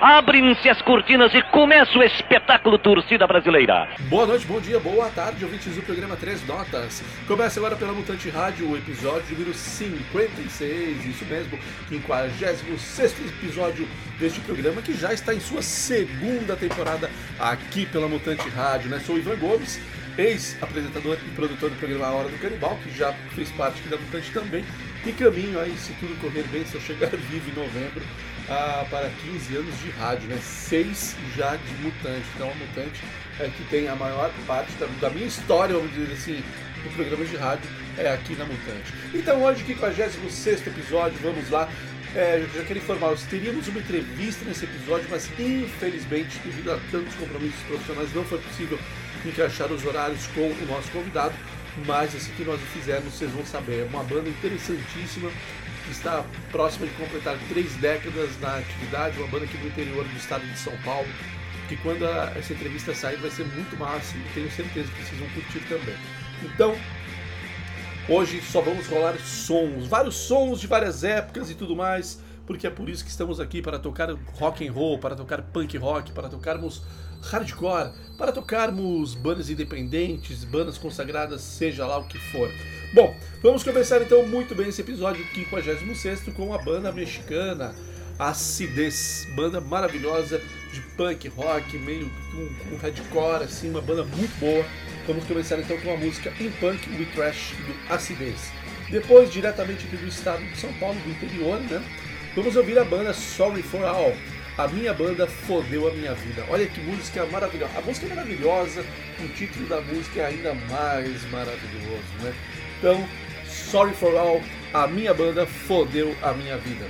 Abrem-se as cortinas e começa o espetáculo Torcida Brasileira. Boa noite, bom dia, boa tarde, ouvintes do programa Três Notas. Começa agora pela Mutante Rádio, o episódio número 56, isso mesmo, 56 episódio deste programa que já está em sua segunda temporada aqui pela Mutante Rádio, né? Sou o Ivan Gomes, ex-apresentador e produtor do programa A Hora do Canibal, que já fez parte aqui da Mutante também, e caminho aí, se tudo correr bem, se eu chegar vivo em novembro, ah, para 15 anos de rádio, né? Seis já de Mutante. Então a Mutante é que tem a maior parte da, da minha história, vamos dizer assim, do programa de rádio é aqui na Mutante. Então hoje, 56 episódio, vamos lá. É, já quero informar, teríamos uma entrevista nesse episódio, mas infelizmente, devido a tantos compromissos profissionais, não foi possível encaixar os horários com o nosso convidado. Mas esse que nós fizemos, vocês vão saber. É uma banda interessantíssima que está próxima de completar três décadas na atividade, uma banda aqui do interior do estado de São Paulo, que quando a, essa entrevista sair vai ser muito massa e tenho certeza que vocês vão curtir também. Então, hoje só vamos rolar sons, vários sons de várias épocas e tudo mais, porque é por isso que estamos aqui para tocar rock and roll, para tocar punk rock, para tocarmos hardcore, para tocarmos bandas independentes, bandas consagradas, seja lá o que for. Bom, vamos começar então muito bem esse episódio 56 com a banda mexicana Acidez, banda maravilhosa de punk rock, meio com, hardcore, assim, uma banda muito boa. Vamos começar então com a música In Punk We Trash do Acidez. Depois, diretamente do estado de São Paulo, do interior, né? Vamos ouvir a banda Sorry for All. A minha banda fodeu a minha vida. Olha que música maravilhosa. A música é maravilhosa, o título da música é ainda mais maravilhoso, né? Então, Sorry for All, a minha banda fodeu a minha vida.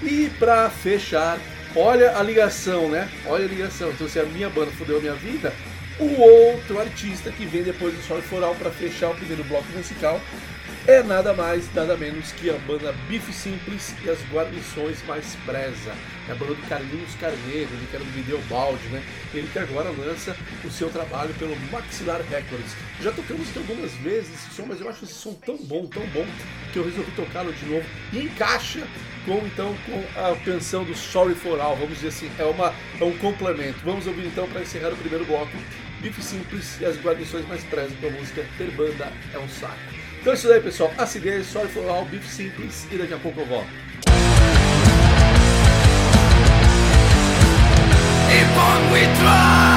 E para fechar, olha a ligação, né? Olha a ligação. Então, se a minha banda fodeu a minha vida, o outro artista que vem depois do Sorry for All para fechar o primeiro bloco musical é nada mais, nada menos que a banda Bife Simples e as Guarnições Mais Preza. É a banda do Carlinhos Carneiro, ele que era do Video Balde, né? Ele que agora lança o seu trabalho pelo Maxilar Records. Já tocamos algumas vezes esse som, mas eu acho esse som tão bom, tão bom, que eu resolvi tocá-lo de novo. E encaixa com, então, com a canção do Sorry for All, vamos dizer assim, é, uma, é um complemento. Vamos ouvir então, para encerrar o primeiro bloco, Bife Simples e as Guarnições Mais Preza com a música Ter Banda é um Saco. Então é isso aí, pessoal. Acidez, Sorry for All, Beef Simples e daqui a pouco eu volto. If on we try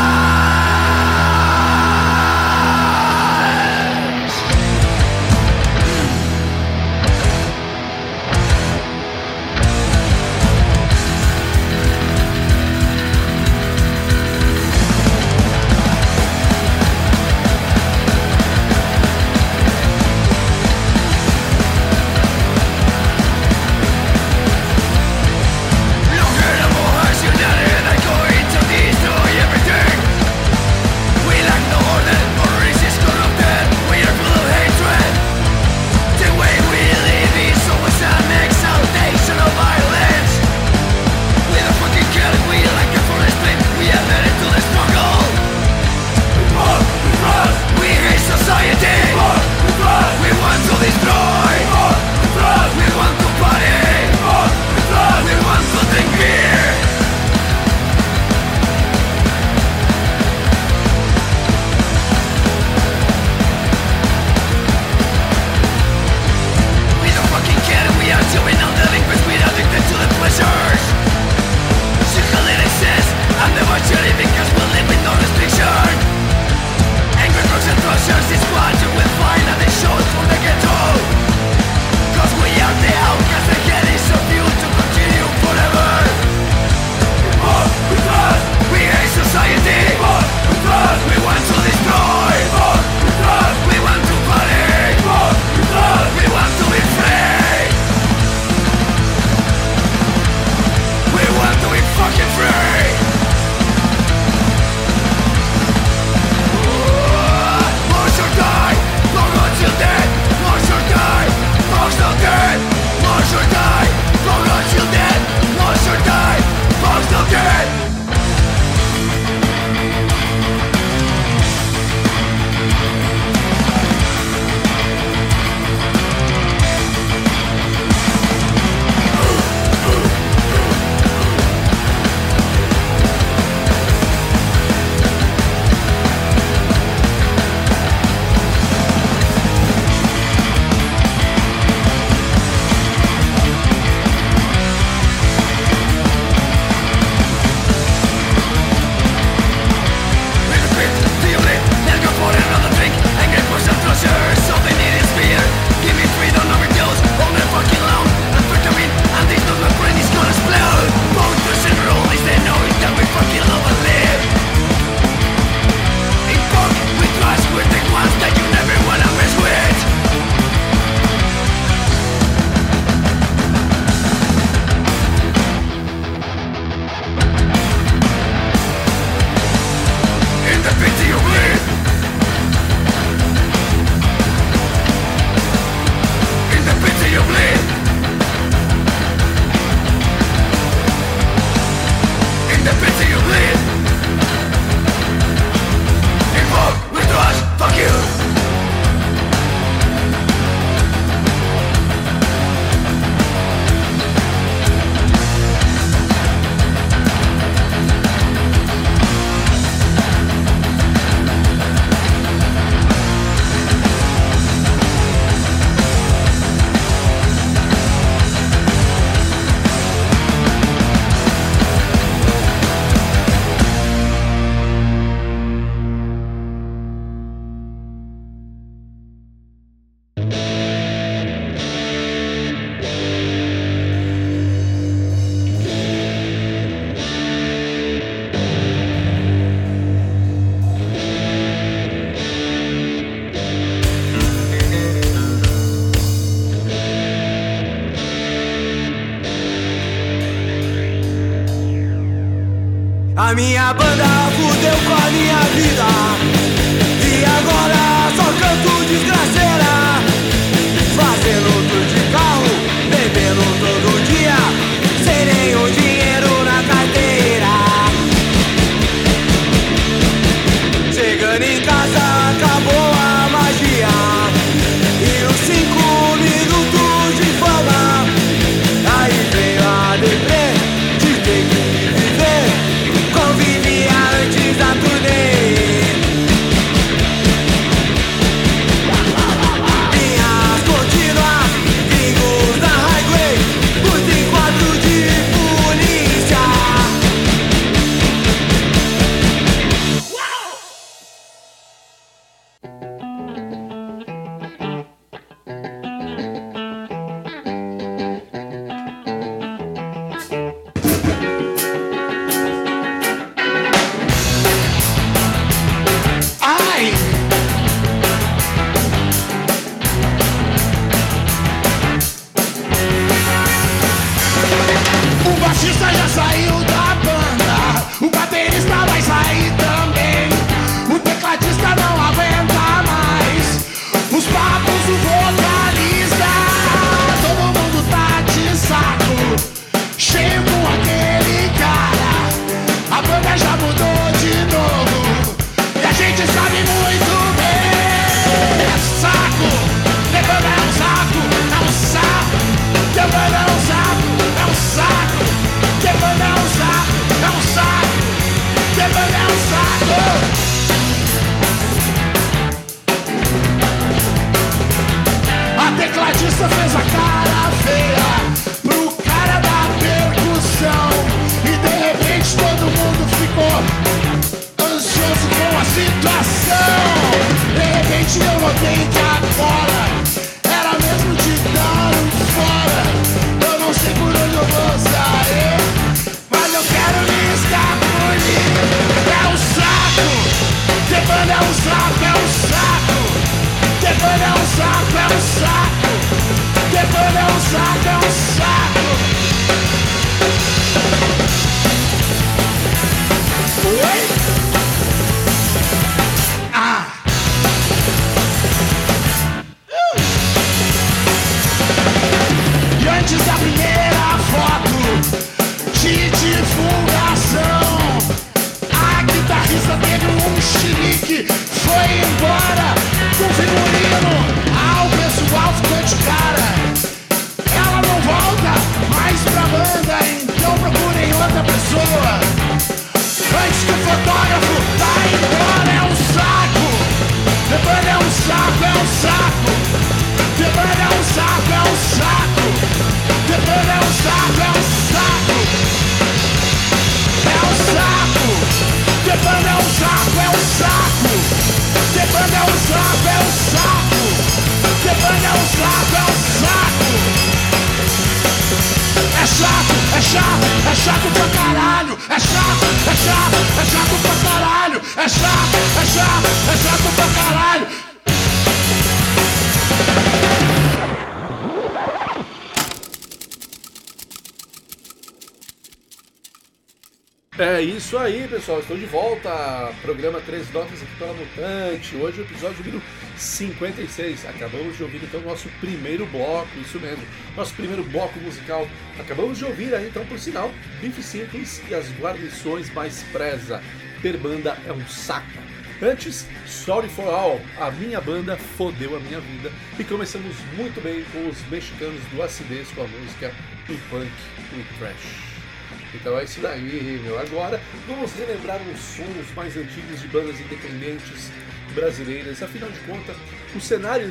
pessoal. Estou de volta. Programa Três Notas aqui pela Mutante. Hoje o episódio número 56. Acabamos de ouvir então o nosso primeiro bloco, isso mesmo. Nosso primeiro bloco musical. Acabamos de ouvir aí, então, por sinal, Bife Simples e as guarnições mais preza. Per banda é um saco. Antes, Sorry for All, a minha banda fodeu a minha vida. E começamos muito bem com os mexicanos do Acidez com a música We Punk, We Trash. Então é isso daí, meu. Agora vamos relembrar os sons mais antigos de bandas independentes brasileiras. Afinal de contas, o cenário.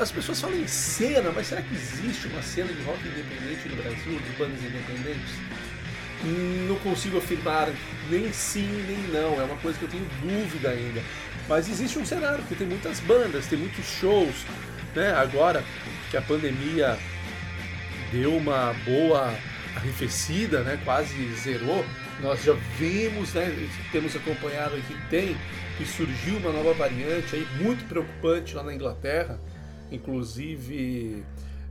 As pessoas falam em cena, mas será que existe uma cena de rock independente no Brasil, de bandas independentes? Não consigo afirmar nem sim nem não, é uma coisa que eu tenho dúvida ainda. Mas existe um cenário, porque tem muitas bandas, tem muitos shows, né? Agora que a pandemia deu uma boa arrefecida, né? Quase zerou. Nós já vimos, né? Temos acompanhado que tem que surgiu uma nova variante aí muito preocupante lá na Inglaterra, inclusive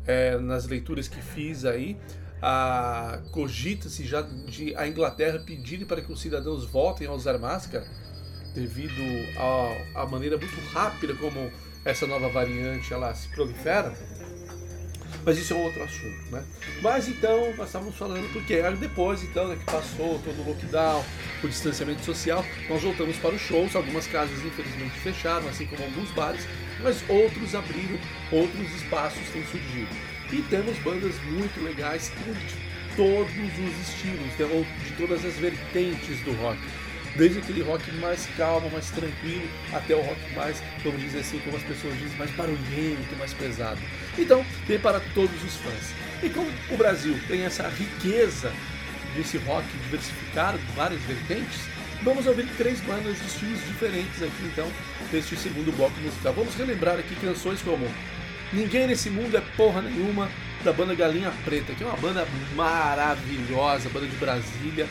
é, nas leituras que fiz aí a cogita-se já de a Inglaterra pedir para que os cidadãos voltem a usar máscara devido à maneira muito rápida como essa nova variante ela se prolifera. Mas isso é outro assunto, né? Mas então, nós estávamos falando porque depois então, né, que passou todo o lockdown, o distanciamento social, nós voltamos para os shows, algumas casas infelizmente fecharam, assim como alguns bares, mas outros abriram, outros espaços têm surgido. E temos bandas muito legais de todos os estilos, de todas as vertentes do rock desde aquele rock mais calmo, mais tranquilo, até o rock mais, vamos dizer assim, como as pessoas dizem, mais barulhento, mais pesado. Então, tem para todos os fãs. E como o Brasil tem essa riqueza desse rock diversificado, várias vertentes, vamos ouvir três bandas de estilos diferentes aqui, então, neste segundo bloco musical. Vamos relembrar aqui canções como Ninguém Nesse Mundo é Porra Nenhuma, da banda Galinha Preta, que é uma banda maravilhosa, banda de Brasília,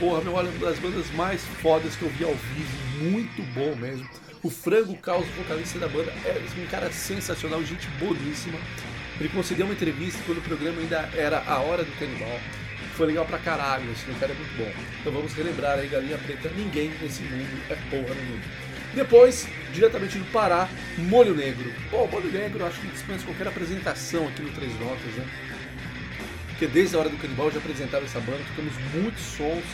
porra, meu, olha, uma das bandas mais fodas que eu vi ao vivo, muito bom mesmo. O Frango Caos, vocalista da banda, é um cara sensacional, gente boníssima. Ele concedeu uma entrevista quando o programa ainda era A Hora do Canibal. Foi legal pra caralho, assim, cara é muito bom. Então vamos relembrar aí, Galinha Preta, ninguém nesse mundo é porra nenhuma. Depois, diretamente do Pará, Molho Negro. Pô, Molho Negro, acho que dispensa qualquer apresentação aqui no Três Notas, né? Porque desde a hora do canibal já apresentava essa banda, tocamos muitos sons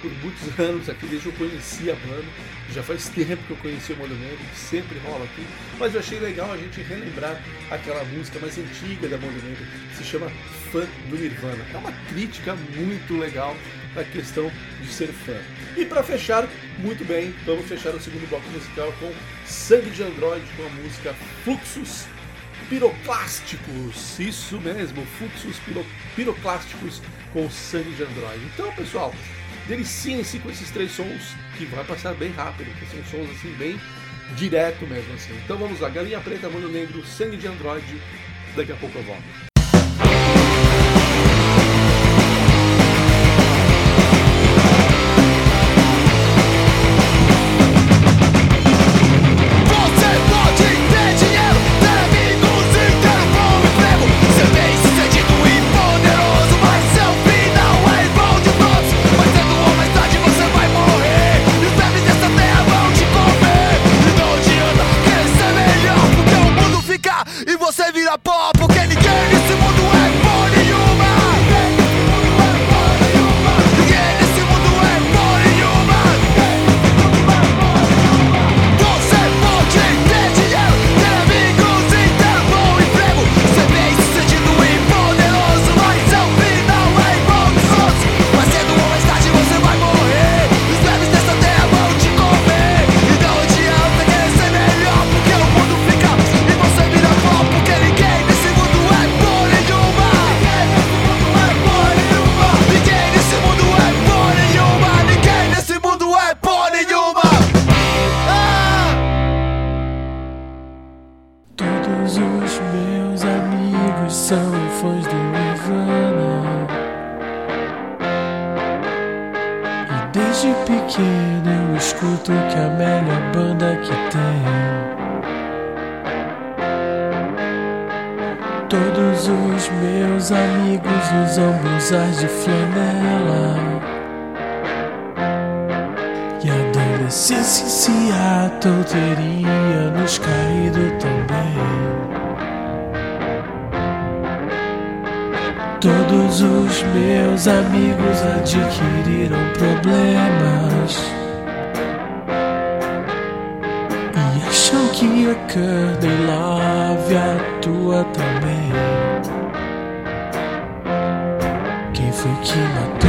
por muitos anos aqui, desde que eu conheci a banda. Já faz tempo que eu conheci o que sempre rola aqui. Mas eu achei legal a gente relembrar aquela música mais antiga da Negro, que se chama Fã do Nirvana. É uma crítica muito legal à questão de ser fã. E para fechar, muito bem, vamos fechar o segundo bloco musical com Sangue de Android, com a música Fluxus piroclásticos. Isso mesmo, fluxos piro, piroclásticos com sangue de Android. Então, pessoal, deliciem-se com esses três sons que vai passar bem rápido, que são sons assim bem direto mesmo assim. Então vamos lá, Galinha Preta, Molho Negro, Sangue de Android. Daqui a pouco eu volto. too much.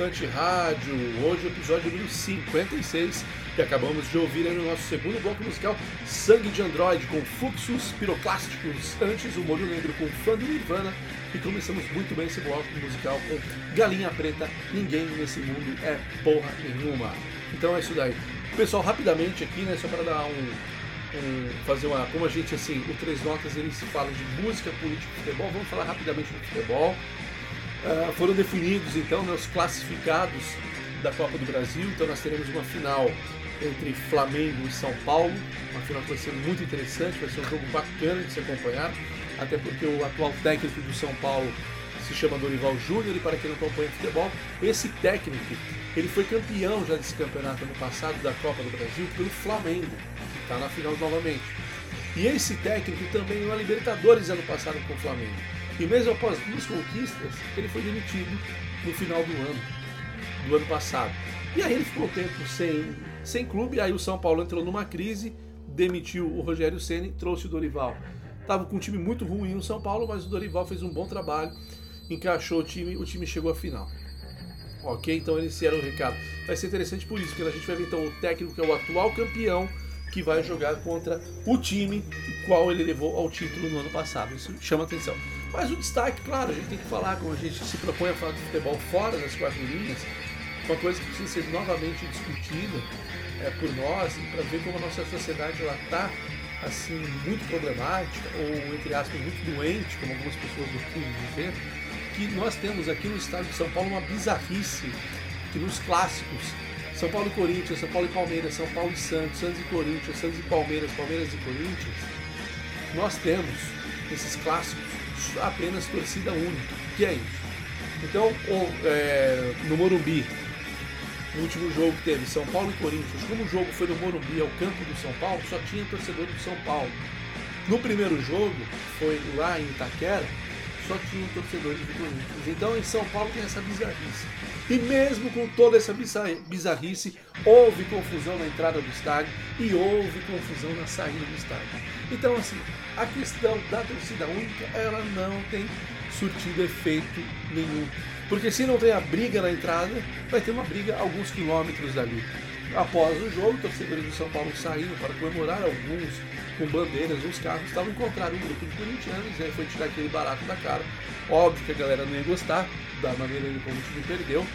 Mutante Rádio. Hoje o episódio número 56 que acabamos de ouvir no nosso segundo bloco musical Sangue de Android com fluxos piroclásticos. Antes o Molho Negro com fã do Nirvana e começamos muito bem esse bloco musical com Galinha Preta. Ninguém nesse mundo é porra nenhuma. Então é isso daí. Pessoal, rapidamente aqui, né, só para dar um, um, fazer uma. Como a gente, assim, o Três Notas ele se fala de música, política e futebol, vamos falar rapidamente do futebol. Uh, foram definidos então né, os classificados da Copa do Brasil, então nós teremos uma final entre Flamengo e São Paulo, uma final que vai ser muito interessante, vai ser um jogo bacana de se acompanhar, até porque o atual técnico do São Paulo se chama Dorival Júnior e para quem não acompanha futebol, esse técnico ele foi campeão já desse campeonato ano passado da Copa do Brasil pelo Flamengo, que está na final novamente. E esse técnico também na Libertadores ano passado com o Flamengo. E mesmo após duas conquistas, ele foi demitido no final do ano, do ano passado. E aí ele ficou um tempo sem, sem clube, aí o São Paulo entrou numa crise, demitiu o Rogério Ceni, trouxe o Dorival. Tava com um time muito ruim no São Paulo, mas o Dorival fez um bom trabalho, encaixou o time, o time chegou à final. Ok, então esse era o recado. Vai ser interessante por isso, porque a gente vai ver então o técnico que é o atual campeão que vai jogar contra o time qual ele levou ao título no ano passado. Isso chama atenção. Mas o destaque, claro, a gente tem que falar, como a gente se propõe a falar de futebol fora das quatro linhas, uma coisa que precisa ser novamente discutida é, por nós, para ver como a nossa sociedade está assim, muito problemática, ou entre aspas, muito doente, como algumas pessoas costumam dizer, que nós temos aqui no estado de São Paulo uma bizarrice, que nos clássicos, São Paulo e Corinthians, São Paulo e Palmeiras, São Paulo e Santos, Santos e Corinthians, Santos e Palmeiras, Palmeiras e Corinthians, nós temos esses clássicos apenas torcida única. Que é isso? Então, é, no Morumbi, no último jogo que teve São Paulo e Corinthians, como o jogo foi no Morumbi, ao campo do São Paulo, só tinha torcedor do São Paulo. No primeiro jogo, foi lá em Itaquera, só tinha torcedores do Corinthians. Então em São Paulo tem essa bizarrice. E mesmo com toda essa bizarrice, houve confusão na entrada do estádio e houve confusão na saída do estádio. Então, assim, a questão da torcida única, ela não tem surtido efeito nenhum. Porque se não tem a briga na entrada, vai ter uma briga alguns quilômetros dali. Após o jogo, torcedores do São Paulo saíram para comemorar alguns com bandeiras, uns carros, estavam encontrando um grupo de corintianos, e aí foi tirar aquele barato da cara. Óbvio que a galera não ia gostar da maneira como o time perdeu.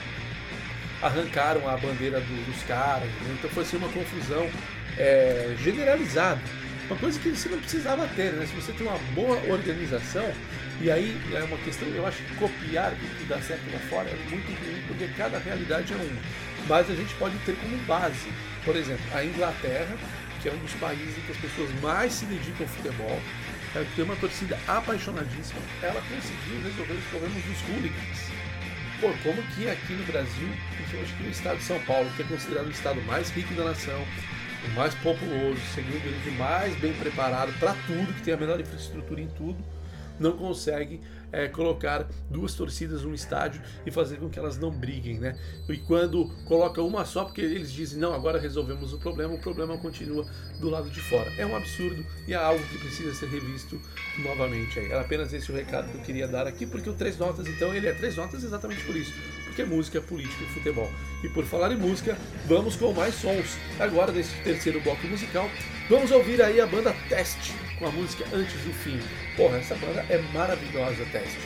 Arrancaram a bandeira do, dos caras, né? então foi assim uma confusão é, generalizada. Uma coisa que você não precisava ter, né? Se você tem uma boa organização, e aí é uma questão, eu acho que copiar o que dá certo lá fora é muito ruim, porque cada realidade é uma. Mas a gente pode ter como base, por exemplo, a Inglaterra, que é um dos países em que as pessoas mais se dedicam ao futebol, é, tem uma torcida apaixonadíssima, ela conseguiu resolver os problemas dos hooligans. Pô, como que aqui no Brasil, principalmente aqui no estado de São Paulo, que é considerado o estado mais rico da nação, o mais populoso, segundo eles, o mais bem preparado para tudo, que tem a melhor infraestrutura em tudo, não consegue é, colocar duas torcidas num estádio e fazer com que elas não briguem, né? E quando coloca uma só, porque eles dizem, não, agora resolvemos o problema, o problema continua do lado de fora. É um absurdo e é algo que precisa ser revisto novamente aí. Era apenas esse o recado que eu queria dar aqui, porque o Três Notas, então, ele é Três Notas exatamente por isso porque é música, política e futebol. E por falar em música, vamos com mais sons. Agora, nesse terceiro bloco musical, vamos ouvir aí a banda Teste com a música Antes do Fim. Porra, essa banda é maravilhosa, Teste.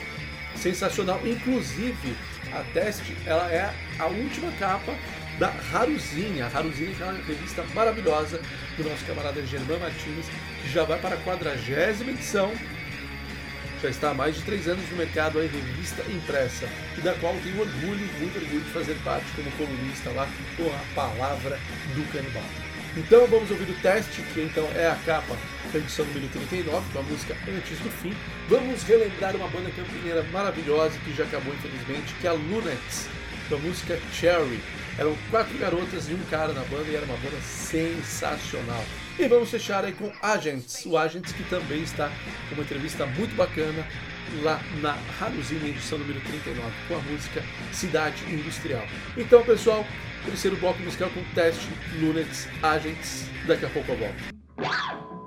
Sensacional. Inclusive, a Teste, ela é a última capa da Haruzinha. A Haruzinha é uma revista maravilhosa do nosso camarada Germán Martins, que já vai para a quadragésima edição já está há mais de três anos no mercado a revista impressa, e da qual tenho orgulho, muito orgulho de fazer parte como colunista lá com a palavra do canibal. Então vamos ouvir o teste, que então é a capa da edição número 39, com a música Antes do Fim. Vamos relembrar uma banda campineira maravilhosa que já acabou infelizmente, que é a Lunettes, com a música Cherry. Eram quatro garotas e um cara na banda e era uma banda sensacional. E vamos fechar aí com Agents, o Agents que também está com uma entrevista muito bacana lá na Raduzinha, edição número 39, com a música Cidade Industrial. Então, pessoal, terceiro bloco musical com teste, Lunets, Agents, daqui a pouco eu volto.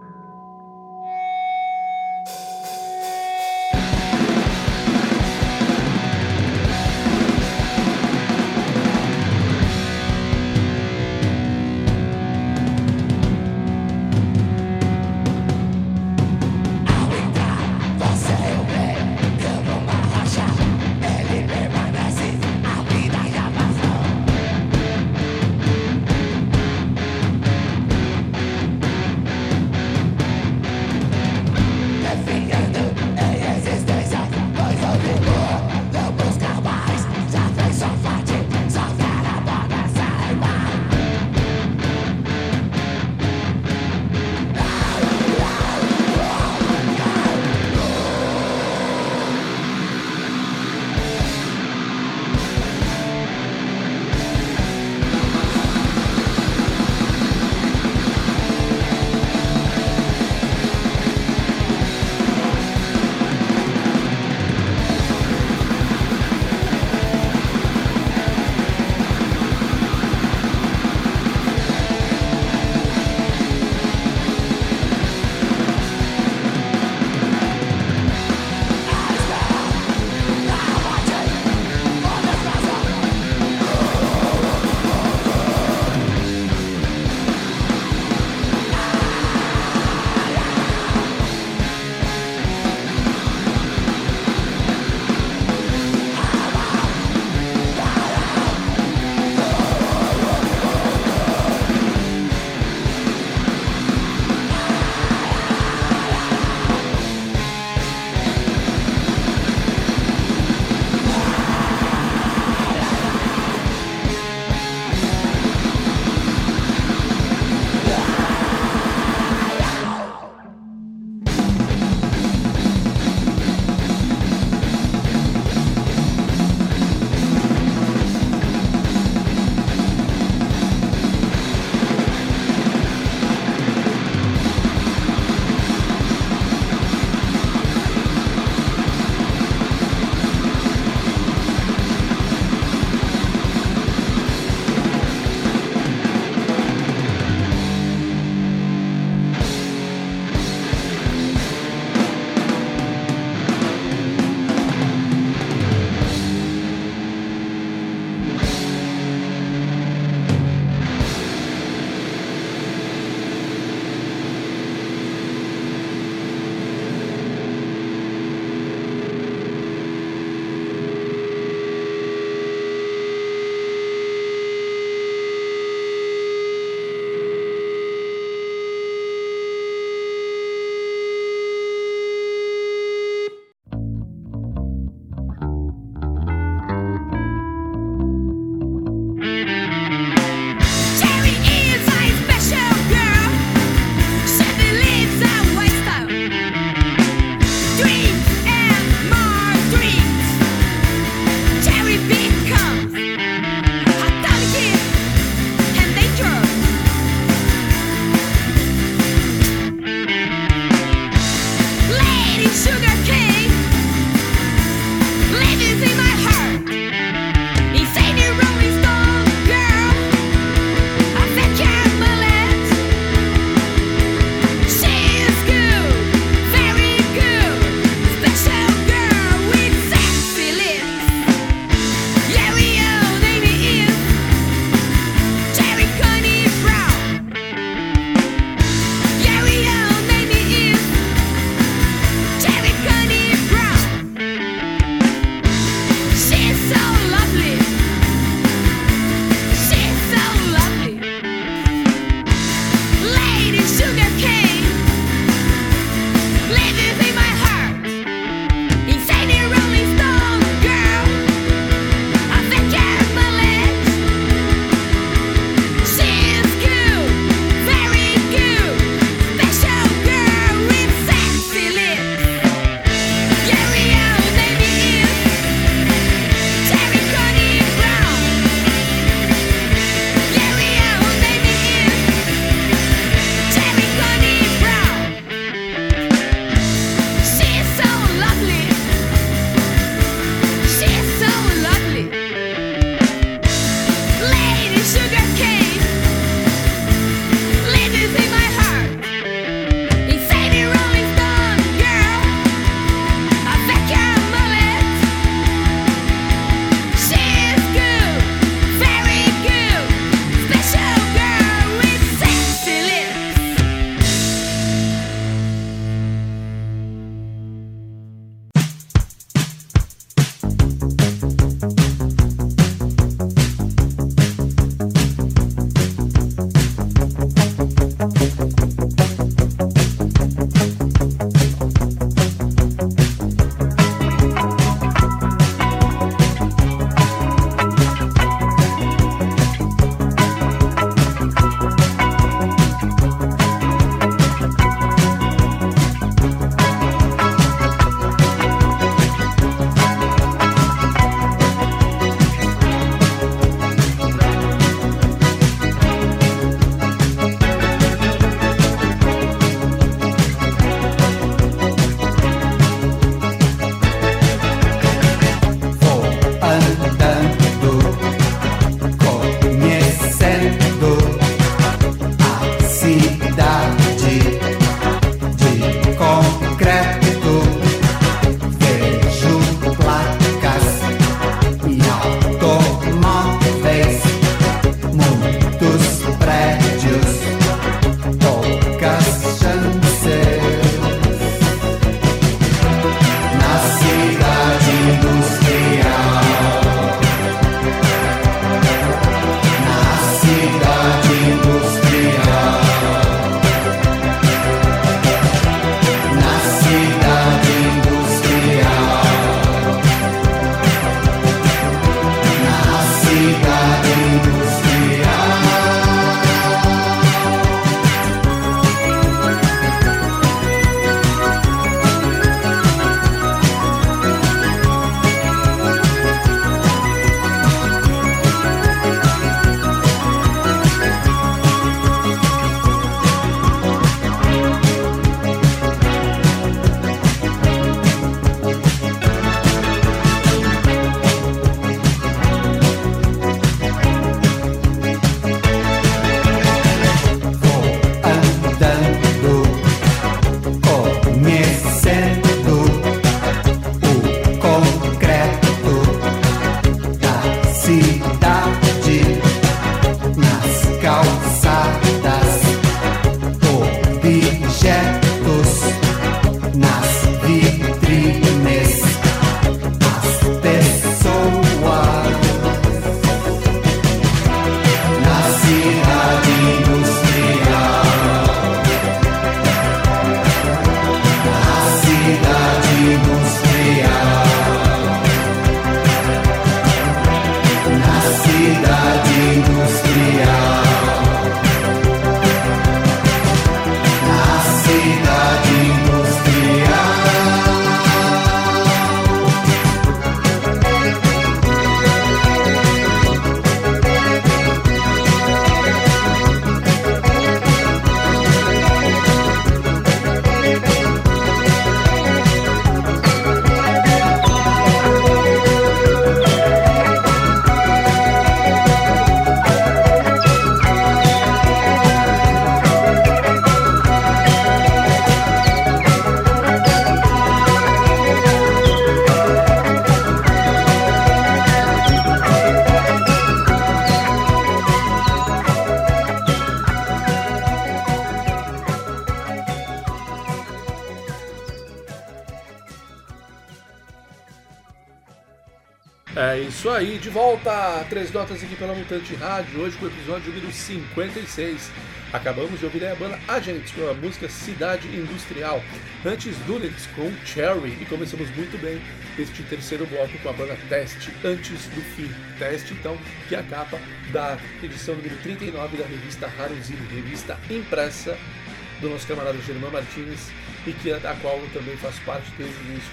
Três notas aqui pela Mutante Rádio, hoje com o episódio número 56. Acabamos de ouvir a banda Agents com a música Cidade Industrial, antes Dunex com Cherry e começamos muito bem este terceiro bloco com a banda Teste antes do fim. Teste, então, que é a capa da edição número 39 da revista Haruzini, revista impressa do nosso camarada Germán Martins e que a qual eu também faço parte desde o início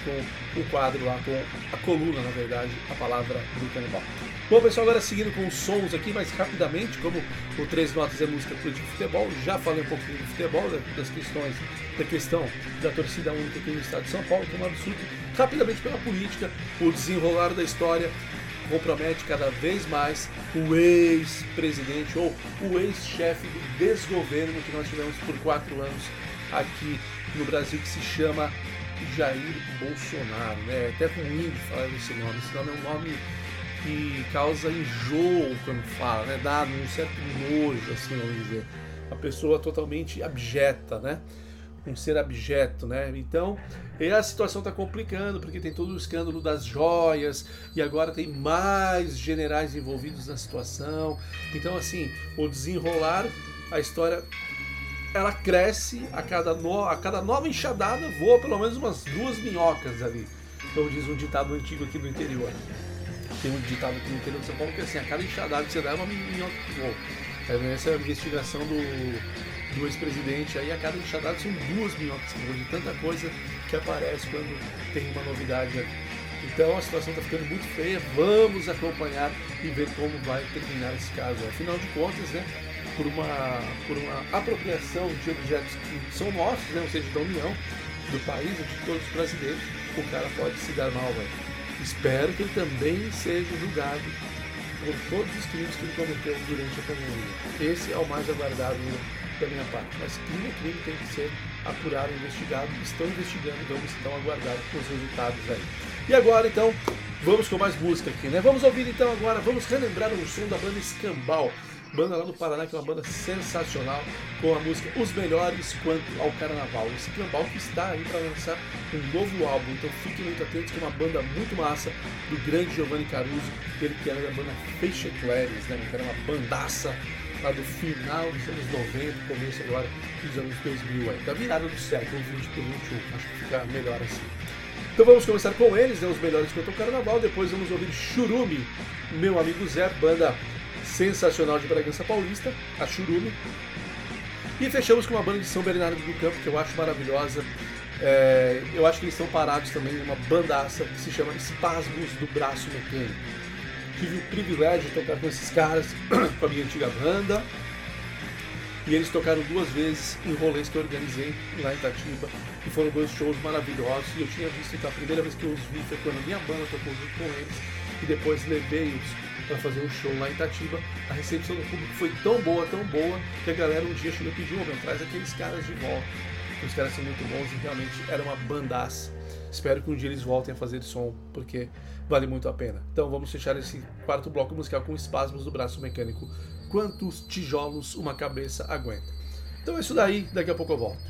com o quadro lá, com a coluna, na verdade, a palavra do canibal. Bom, pessoal, agora seguindo com os sons aqui, mais rapidamente, como o Três Notas é música política de futebol, já falei um pouquinho do futebol, das questões, da questão da torcida única aqui no estado de São Paulo, que é um absurdo. Rapidamente pela política, o desenrolar da história compromete cada vez mais o ex-presidente ou o ex-chefe do desgoverno que nós tivemos por quatro anos aqui no Brasil, que se chama Jair Bolsonaro. Né? É até ruim de falar esse nome, esse nome é um nome que causa enjoo quando fala, né? dá um certo nojo, assim, vamos dizer. Uma pessoa totalmente abjeta, né? um ser abjeto, né? Então, a situação está complicando porque tem todo o escândalo das joias e agora tem mais generais envolvidos na situação. Então, assim, o desenrolar, a história ela cresce a cada, no, a cada nova enxadada voa pelo menos umas duas minhocas ali. Como diz um ditado antigo aqui do interior. Tem um ditado aqui no interior de São Paulo que é assim, a cada enxadada que você dá é uma minhoca que voa. Essa é a investigação do, do ex-presidente. Aí a cada enxadada são duas minhocas que voam de tanta coisa que aparece quando tem uma novidade ali. Então a situação está ficando muito feia. Vamos acompanhar e ver como vai terminar esse caso. Afinal de contas, né? Por uma, por uma apropriação de objetos que são nossos, né, ou seja, da União, do país, de todos os brasileiros, o cara pode se dar mal, velho. Espero que ele também seja julgado por todos os crimes que ele cometeu durante a pandemia. Esse é o mais aguardado da minha parte. Mas crime é crime tem que ser apurado, investigado. Estão investigando, vamos então aguardar os resultados aí. E agora então, vamos com mais música aqui, né? Vamos ouvir então agora, vamos relembrar o som da banda Escambau banda lá do Paraná, que é uma banda sensacional, com a música Os Melhores Quanto ao Carnaval. O Scambau que está aí para lançar um novo álbum, então fiquem muito atentos, que é uma banda muito massa do grande Giovanni Caruso, ele que era da banda Feixe Eclairs, né, que era uma bandaça lá do final dos anos 90, começo agora dos anos 2000, aí, da virada do século 20 para 21, acho que fica melhor assim. Então vamos começar com eles, né, os melhores quanto ao carnaval, depois vamos ouvir Churume, meu amigo Zé, banda sensacional de Bragança Paulista, a Churume. E fechamos com uma banda de São Bernardo do Campo, que eu acho maravilhosa. É, eu acho que eles estão parados também em uma bandaça que se chama Espasmos do Braço Mecânico. Tive o privilégio de tocar com esses caras, com a minha antiga banda. E eles tocaram duas vezes em rolês que eu organizei lá em Itatiba. E foram dois shows maravilhosos. E eu tinha visto, então, a primeira vez que eu os vi foi quando a minha banda tocou junto com eles. E depois levei-os para fazer um show lá em Itatiba. A recepção do público foi tão boa, tão boa, que a galera um dia chegou e pediu, oh, traz aqueles caras de volta. Os caras são muito bons e realmente era uma bandaça. Espero que um dia eles voltem a fazer som, porque vale muito a pena. Então vamos fechar esse quarto bloco musical com espasmos do braço mecânico. Quantos tijolos uma cabeça aguenta? Então é isso daí, daqui a pouco eu volto.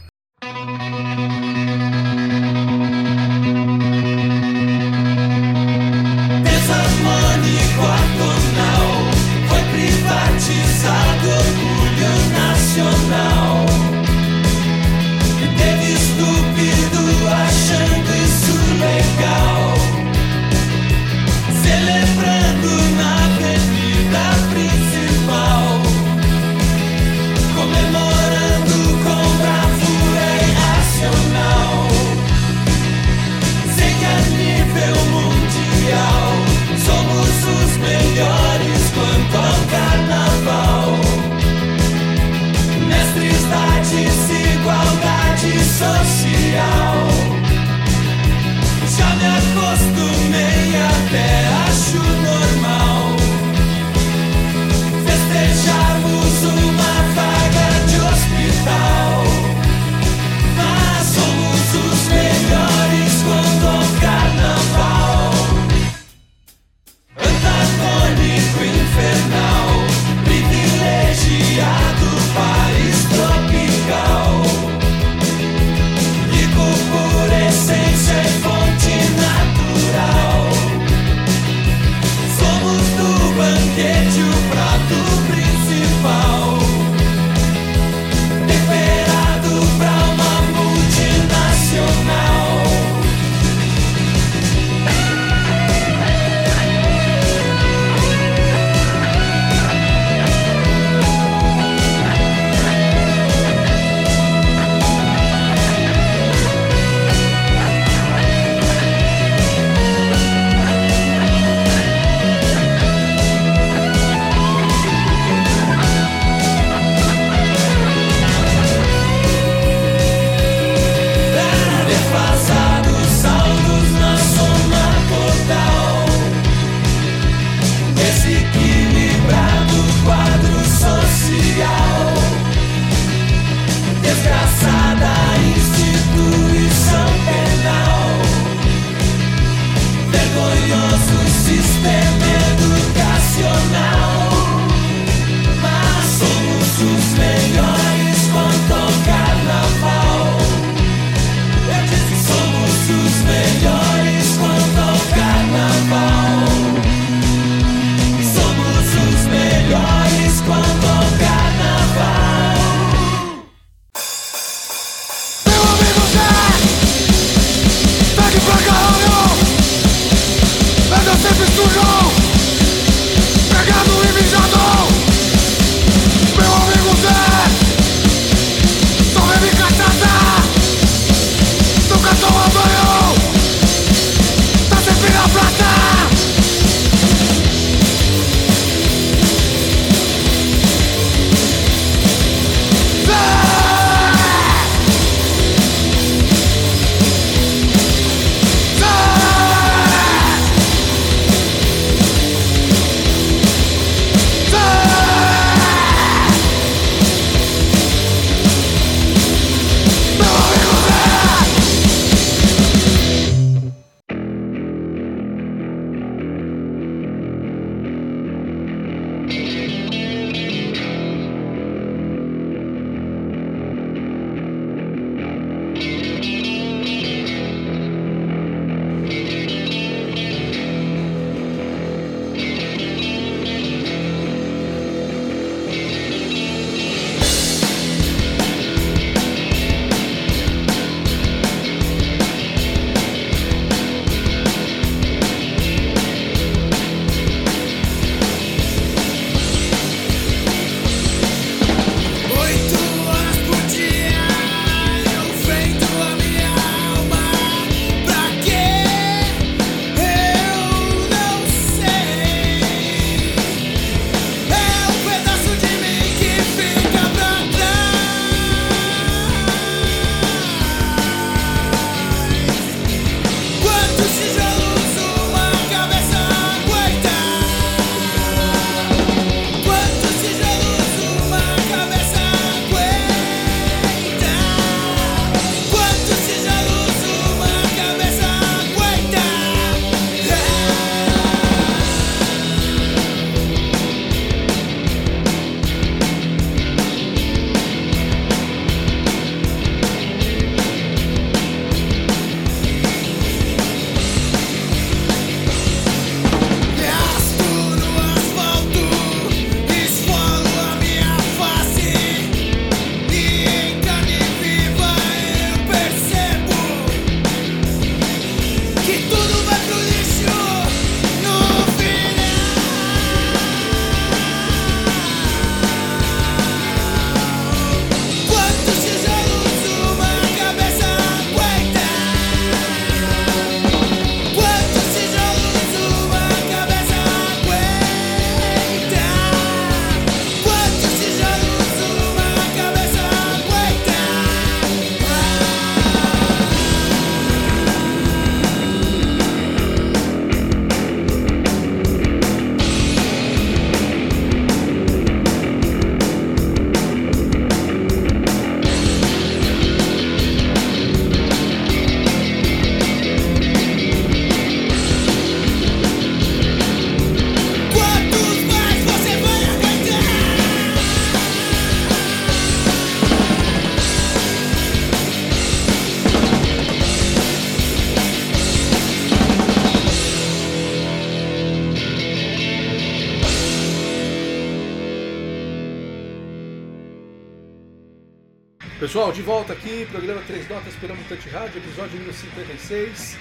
Pessoal, de volta aqui, programa Três Notas pela Mutante Rádio, episódio número 56.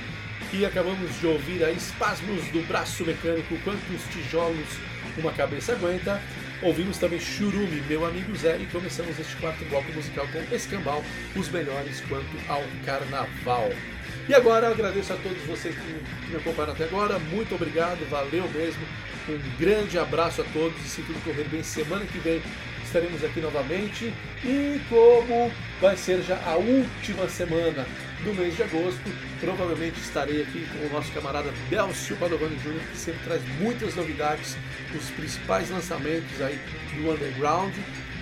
E acabamos de ouvir aí espasmos do braço mecânico, quantos tijolos uma cabeça aguenta. Ouvimos também Churume, meu amigo Zé, e começamos este quarto bloco musical com Escambau, os melhores quanto ao carnaval. E agora agradeço a todos vocês que me acompanharam até agora, muito obrigado, valeu mesmo. Um grande abraço a todos e se tudo correr bem, semana que vem estaremos aqui novamente. E como vai ser já a última semana do mês de agosto, provavelmente estarei aqui com o nosso camarada Delcio Padovani Jr., que sempre traz muitas novidades, os principais lançamentos aí do underground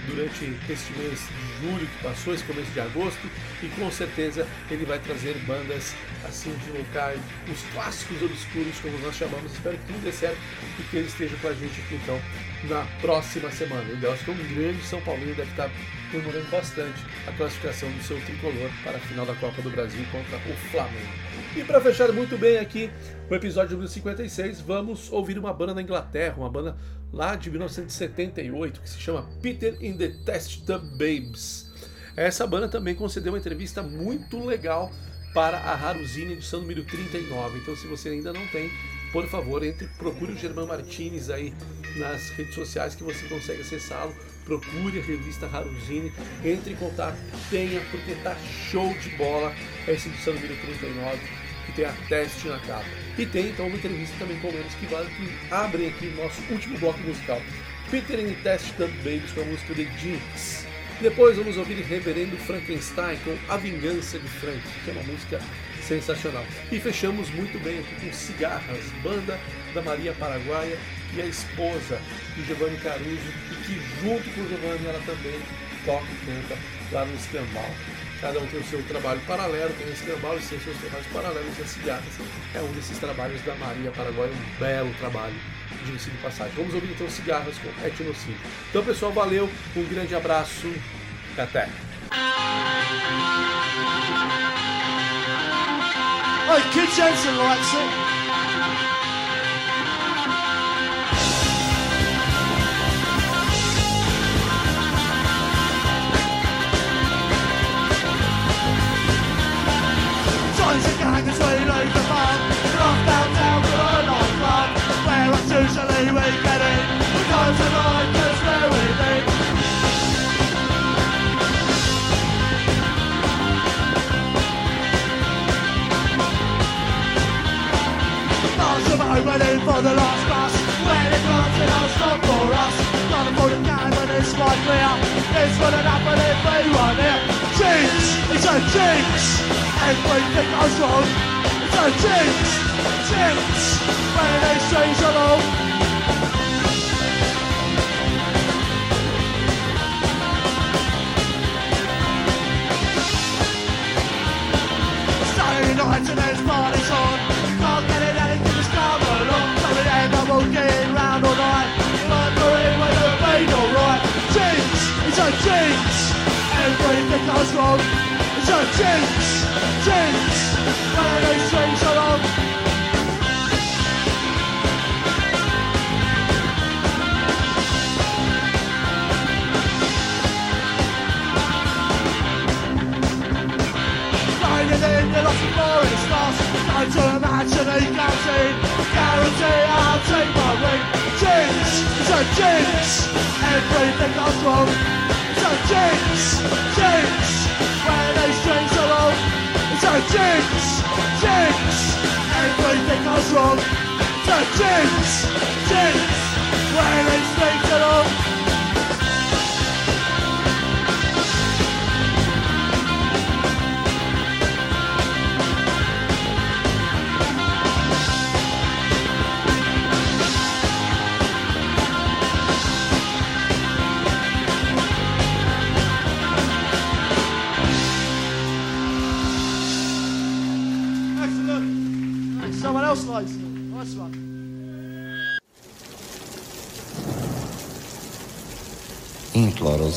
durante este mês de julho que passou, esse começo de agosto, e com certeza ele vai trazer bandas assim de locais, os clássicos obscuros, como nós chamamos. Espero que tudo dê certo e que ele esteja com a gente aqui então na próxima semana. O Delcio, que é um grande São Paulino, deve estar comemorando bastante a classificação do seu tricolor para a final da Copa do Brasil contra o Flamengo. E para fechar muito bem aqui o episódio número 56, vamos ouvir uma banda da Inglaterra, uma banda lá de 1978 que se chama Peter in the Test Tub Babes. Essa banda também concedeu uma entrevista muito legal para a Haruzine edição número 39. Então, se você ainda não tem, por favor, entre, procure o Germán Martinez aí nas redes sociais que você consegue acessá-lo. Procure a revista Haruzine, entre em contato, tenha, porque tá show de bola essa edição número 39, que tem a teste na capa. E tem então uma entrevista também com eles que, vale, que abrem aqui o nosso último bloco musical. Peter in Test Dump Babies com a música The Jinx. Depois vamos ouvir Reverendo Frankenstein com A Vingança de Frank, que é uma música sensacional. E fechamos muito bem aqui com Cigarras, banda da Maria Paraguaia e a esposa de Giovanni Caruso, e que junto com o Giovanni ela também toca e canta lá no Escambau. Cada um tem o seu trabalho paralelo, tem o Escambau e tem seus trabalhos paralelos e as Cigarras é um desses trabalhos da Maria Paraguaia, um belo trabalho diga-se de passagem. Vamos ouvir então cigarras com etnocídio. Então, pessoal, valeu, um grande abraço e até. Oi, Kid Jensen likes it. For the last bus When it comes it for us when it's quite clear It's gonna happen if we run Jinx, it's a jinx Everything goes wrong. It's a jinx, Jinx when they say very seasonal. Saturday nights and there's parties on. Can't get it out into the star, but I'm coming in. I won't get it round all night. But Marie will have made alright. Jinx, it's a jinx. Everything goes wrong. It's a jinx, jinx. When they change along. Before it's lost. Time to imagine comes in Guarantee. I'll take my ring Jinx, it's a jinx Everything goes wrong. It's a jinx, jinx When they strings along It's a jinx, jinx Everything goes wrong. It's a jinx, jinx When they strings along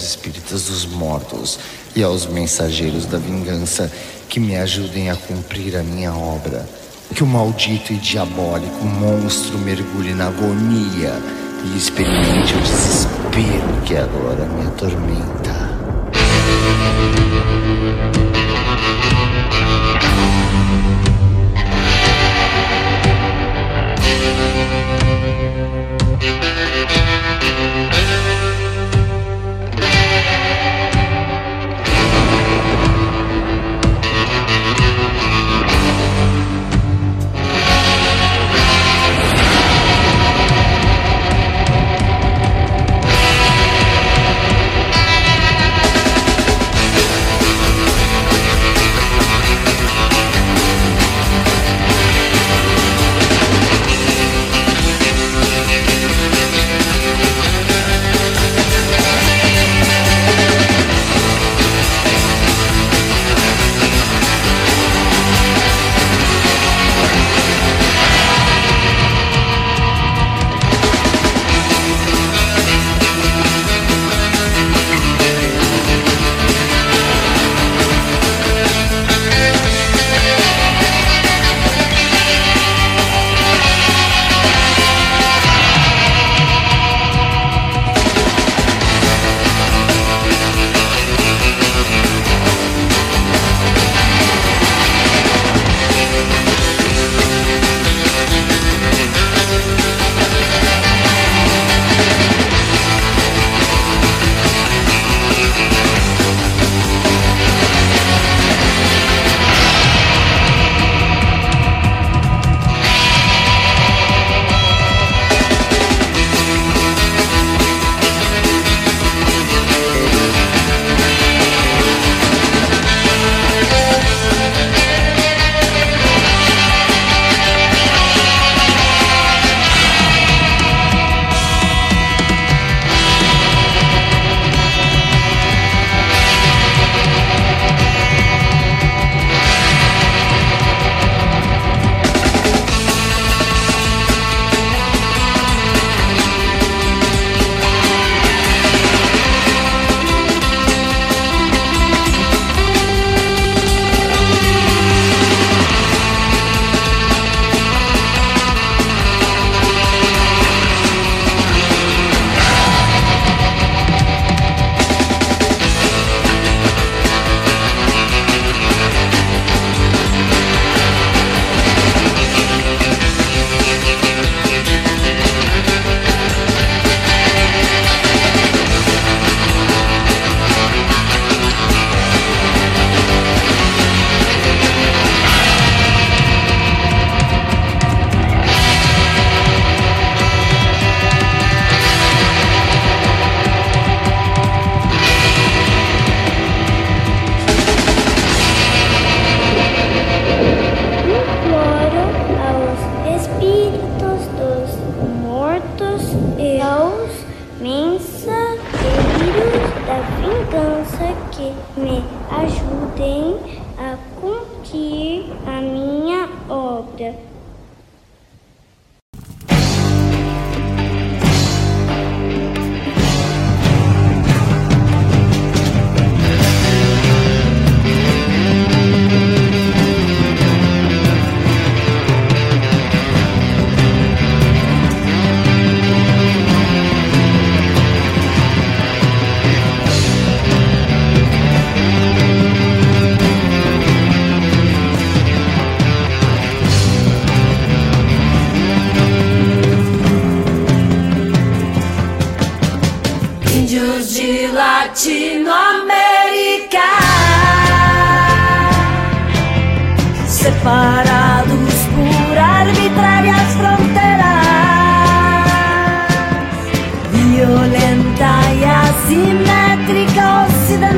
espíritas dos mortos e aos mensageiros da vingança que me ajudem a cumprir a minha obra. Que o maldito e diabólico monstro mergulhe na agonia e experimente o desespero que agora me atormenta. Thank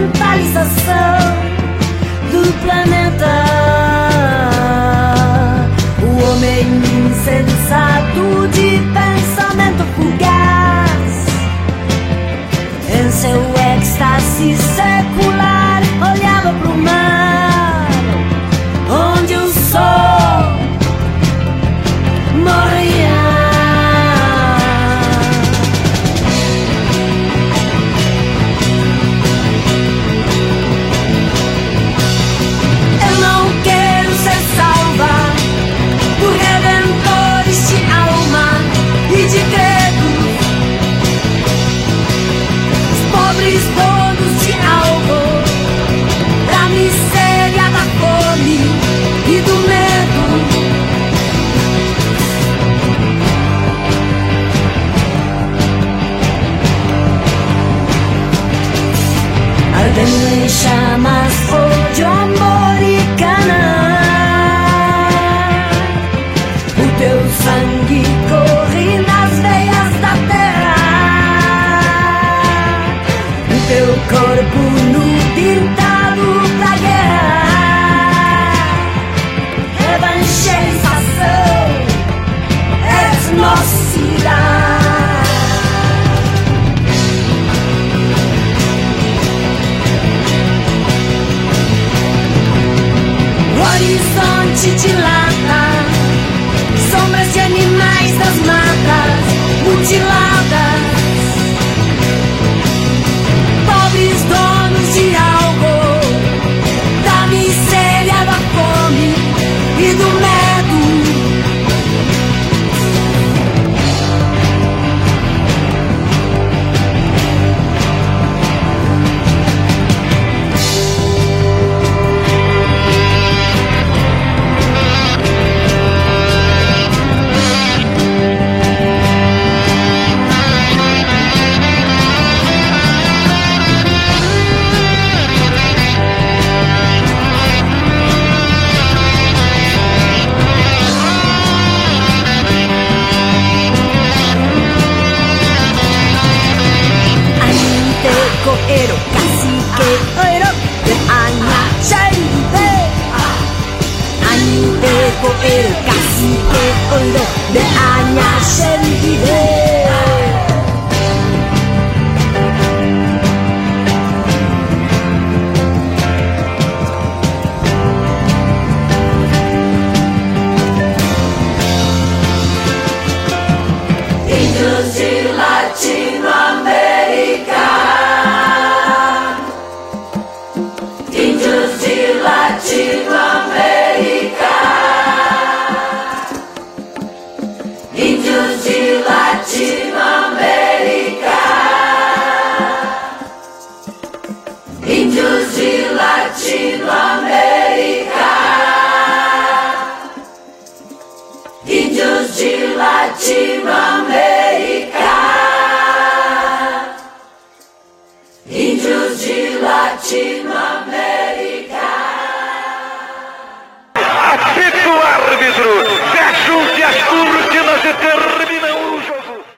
ocidentalização do planeta. Ardendo em Horizonte de